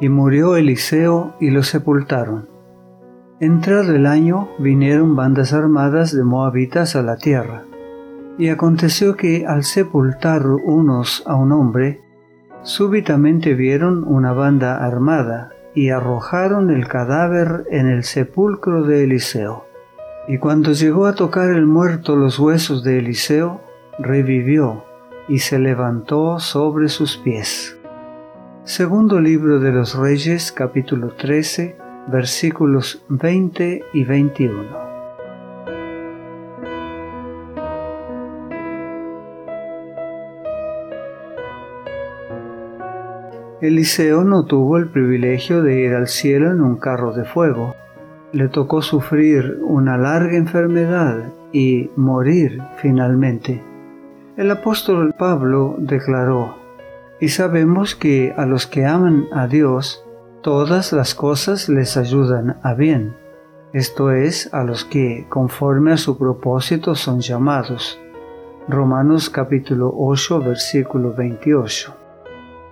Y murió Eliseo y lo sepultaron. Entrado el año, vinieron bandas armadas de moabitas a la tierra. Y aconteció que al sepultar unos a un hombre, súbitamente vieron una banda armada y arrojaron el cadáver en el sepulcro de Eliseo. Y cuando llegó a tocar el muerto los huesos de Eliseo, revivió y se levantó sobre sus pies. Segundo libro de los Reyes, capítulo 13, versículos 20 y 21. Eliseo no tuvo el privilegio de ir al cielo en un carro de fuego. Le tocó sufrir una larga enfermedad y morir finalmente. El apóstol Pablo declaró, y sabemos que a los que aman a Dios, todas las cosas les ayudan a bien, esto es, a los que conforme a su propósito son llamados. Romanos capítulo 8 versículo 28.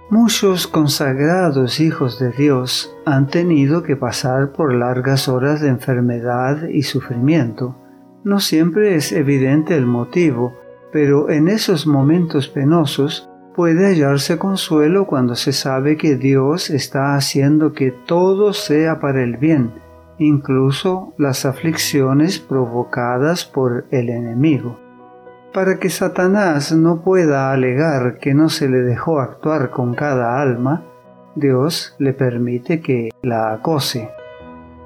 Muchos consagrados hijos de Dios han tenido que pasar por largas horas de enfermedad y sufrimiento. No siempre es evidente el motivo, pero en esos momentos penosos puede hallarse consuelo cuando se sabe que Dios está haciendo que todo sea para el bien, incluso las aflicciones provocadas por el enemigo para que Satanás no pueda alegar que no se le dejó actuar con cada alma, Dios le permite que la acose.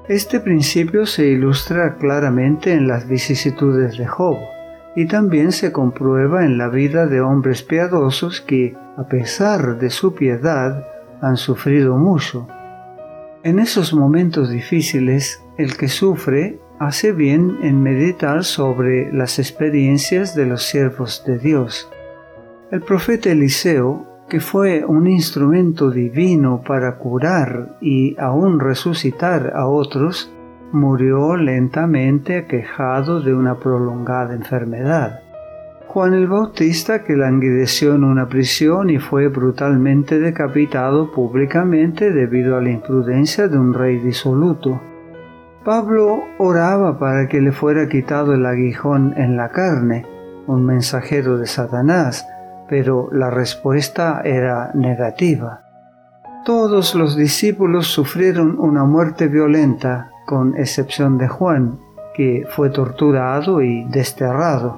Este principio se ilustra claramente en las vicisitudes de Job y también se comprueba en la vida de hombres piadosos que, a pesar de su piedad, han sufrido mucho. En esos momentos difíciles, el que sufre hace bien en meditar sobre las experiencias de los siervos de Dios. El profeta Eliseo, que fue un instrumento divino para curar y aún resucitar a otros, murió lentamente aquejado de una prolongada enfermedad. Juan el Bautista, que languideció en una prisión y fue brutalmente decapitado públicamente debido a la imprudencia de un rey disoluto. Pablo oraba para que le fuera quitado el aguijón en la carne, un mensajero de Satanás, pero la respuesta era negativa. Todos los discípulos sufrieron una muerte violenta, con excepción de Juan, que fue torturado y desterrado.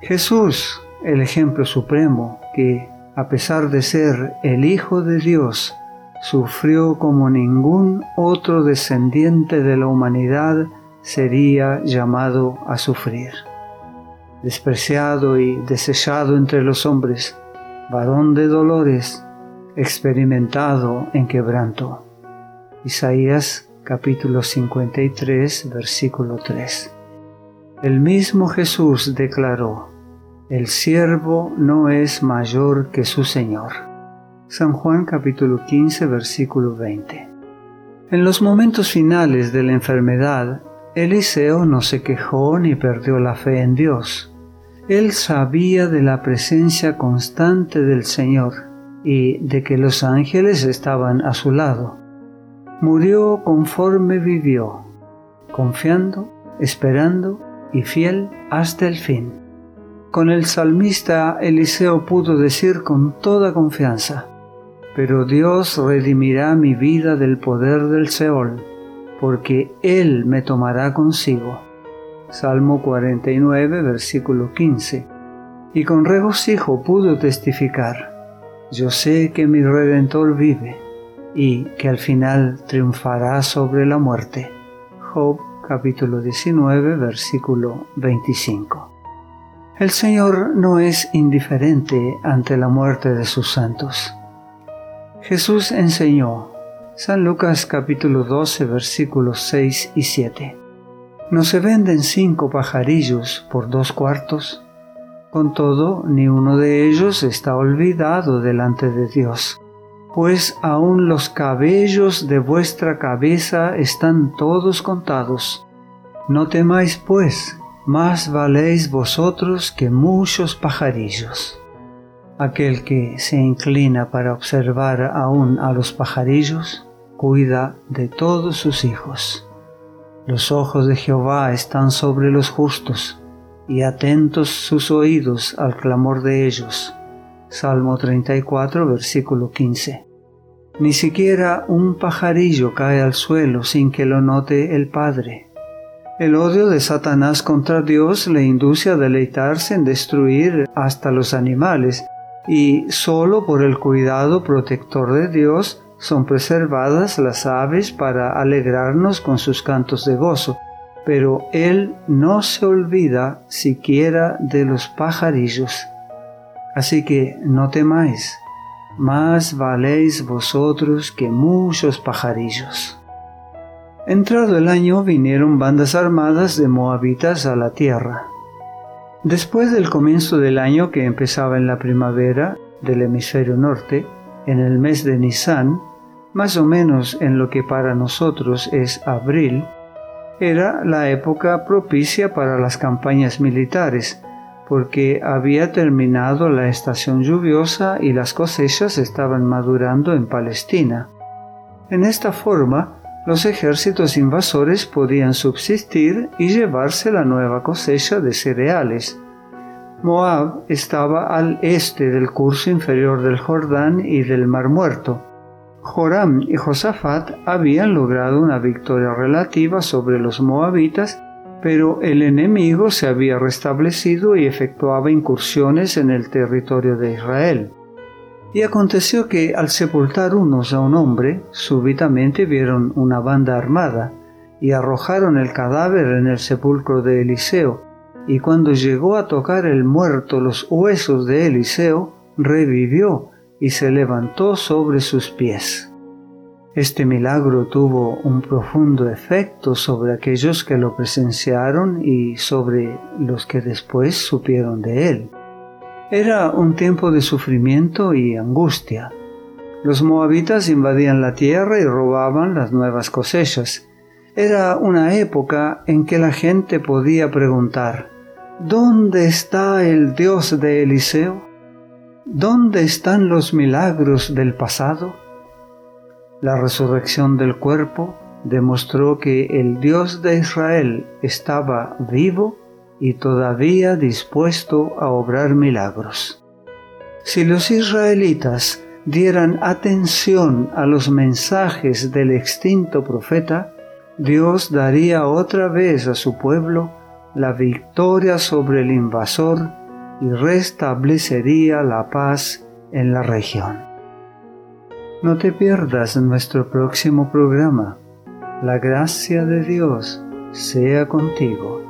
Jesús, el ejemplo supremo, que, a pesar de ser el Hijo de Dios, sufrió como ningún otro descendiente de la humanidad sería llamado a sufrir. Despreciado y desechado entre los hombres, varón de dolores, experimentado en quebranto. Isaías capítulo 53 versículo 3. El mismo Jesús declaró, El siervo no es mayor que su Señor. San Juan capítulo 15 versículo 20. En los momentos finales de la enfermedad, Eliseo no se quejó ni perdió la fe en Dios. Él sabía de la presencia constante del Señor y de que los ángeles estaban a su lado. Murió conforme vivió, confiando, esperando y fiel hasta el fin. Con el salmista Eliseo pudo decir con toda confianza, pero Dios redimirá mi vida del poder del Seol, porque Él me tomará consigo. Salmo 49, versículo 15. Y con regocijo pudo testificar, yo sé que mi Redentor vive y que al final triunfará sobre la muerte. Job capítulo 19, versículo 25. El Señor no es indiferente ante la muerte de sus santos. Jesús enseñó. San Lucas capítulo 12 versículos 6 y 7. ¿No se venden cinco pajarillos por dos cuartos? Con todo, ni uno de ellos está olvidado delante de Dios, pues aun los cabellos de vuestra cabeza están todos contados. No temáis, pues, más valéis vosotros que muchos pajarillos. Aquel que se inclina para observar aún a los pajarillos, cuida de todos sus hijos. Los ojos de Jehová están sobre los justos, y atentos sus oídos al clamor de ellos. Salmo 34, versículo 15. Ni siquiera un pajarillo cae al suelo sin que lo note el Padre. El odio de Satanás contra Dios le induce a deleitarse en destruir hasta los animales, y solo por el cuidado protector de Dios son preservadas las aves para alegrarnos con sus cantos de gozo, pero Él no se olvida siquiera de los pajarillos. Así que no temáis, más valéis vosotros que muchos pajarillos. Entrado el año vinieron bandas armadas de moabitas a la tierra. Después del comienzo del año que empezaba en la primavera del hemisferio norte, en el mes de Nisan, más o menos en lo que para nosotros es abril, era la época propicia para las campañas militares, porque había terminado la estación lluviosa y las cosechas estaban madurando en Palestina. En esta forma, los ejércitos invasores podían subsistir y llevarse la nueva cosecha de cereales. Moab estaba al este del curso inferior del Jordán y del Mar Muerto. Joram y Josafat habían logrado una victoria relativa sobre los moabitas pero el enemigo se había restablecido y efectuaba incursiones en el territorio de Israel. Y aconteció que al sepultar unos a un hombre, súbitamente vieron una banda armada, y arrojaron el cadáver en el sepulcro de Eliseo, y cuando llegó a tocar el muerto los huesos de Eliseo, revivió y se levantó sobre sus pies. Este milagro tuvo un profundo efecto sobre aquellos que lo presenciaron y sobre los que después supieron de él. Era un tiempo de sufrimiento y angustia. Los moabitas invadían la tierra y robaban las nuevas cosechas. Era una época en que la gente podía preguntar, ¿Dónde está el Dios de Eliseo? ¿Dónde están los milagros del pasado? La resurrección del cuerpo demostró que el Dios de Israel estaba vivo y todavía dispuesto a obrar milagros. Si los israelitas dieran atención a los mensajes del extinto profeta, Dios daría otra vez a su pueblo la victoria sobre el invasor y restablecería la paz en la región. No te pierdas nuestro próximo programa. La gracia de Dios sea contigo.